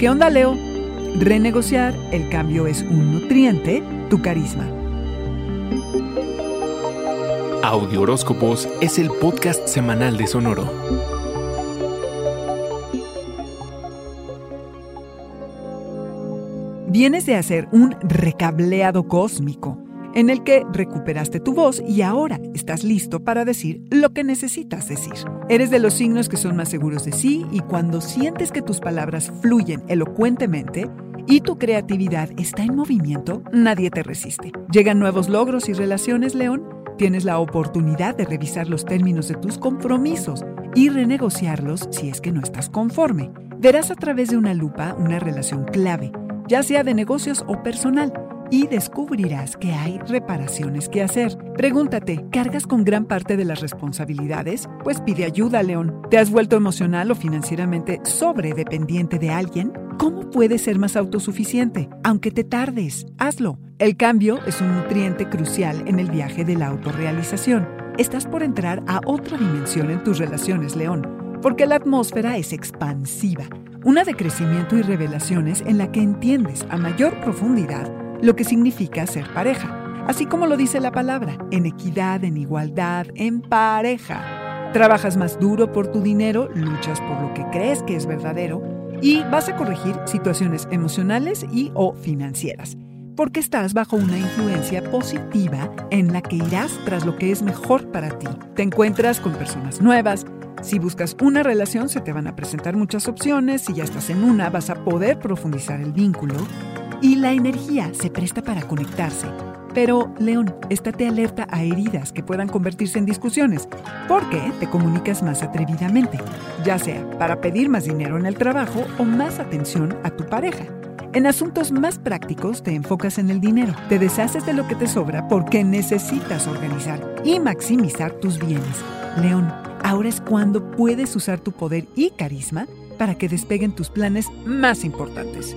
¿Qué onda, Leo? Renegociar, el cambio es un nutriente, tu carisma. Audio Horóscopos es el podcast semanal de Sonoro. Vienes de hacer un recableado cósmico en el que recuperaste tu voz y ahora estás listo para decir lo que necesitas decir. Eres de los signos que son más seguros de sí y cuando sientes que tus palabras fluyen elocuentemente y tu creatividad está en movimiento, nadie te resiste. Llegan nuevos logros y relaciones, León. Tienes la oportunidad de revisar los términos de tus compromisos y renegociarlos si es que no estás conforme. Verás a través de una lupa una relación clave, ya sea de negocios o personal y descubrirás que hay reparaciones que hacer. Pregúntate, ¿cargas con gran parte de las responsabilidades? Pues pide ayuda, León. ¿Te has vuelto emocional o financieramente sobredependiente de alguien? ¿Cómo puedes ser más autosuficiente? Aunque te tardes, hazlo. El cambio es un nutriente crucial en el viaje de la autorrealización. Estás por entrar a otra dimensión en tus relaciones, León, porque la atmósfera es expansiva, una de crecimiento y revelaciones en la que entiendes a mayor profundidad lo que significa ser pareja, así como lo dice la palabra, en equidad, en igualdad, en pareja. Trabajas más duro por tu dinero, luchas por lo que crees que es verdadero y vas a corregir situaciones emocionales y o financieras, porque estás bajo una influencia positiva en la que irás tras lo que es mejor para ti. Te encuentras con personas nuevas, si buscas una relación se te van a presentar muchas opciones, si ya estás en una vas a poder profundizar el vínculo y la energía se presta para conectarse. Pero, León, estate alerta a heridas que puedan convertirse en discusiones, porque te comunicas más atrevidamente, ya sea para pedir más dinero en el trabajo o más atención a tu pareja. En asuntos más prácticos te enfocas en el dinero, te deshaces de lo que te sobra porque necesitas organizar y maximizar tus bienes. León, ahora es cuando puedes usar tu poder y carisma para que despeguen tus planes más importantes.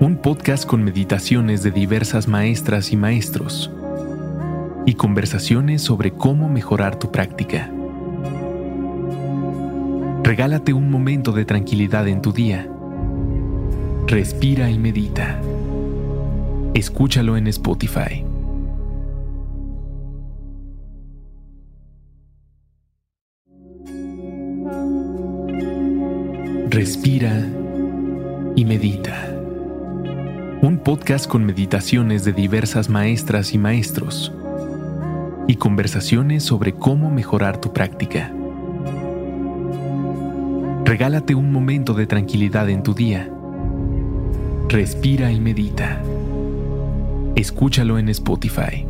Un podcast con meditaciones de diversas maestras y maestros y conversaciones sobre cómo mejorar tu práctica. Regálate un momento de tranquilidad en tu día. Respira y medita. Escúchalo en Spotify. Respira y medita. Un podcast con meditaciones de diversas maestras y maestros y conversaciones sobre cómo mejorar tu práctica. Regálate un momento de tranquilidad en tu día. Respira y medita. Escúchalo en Spotify.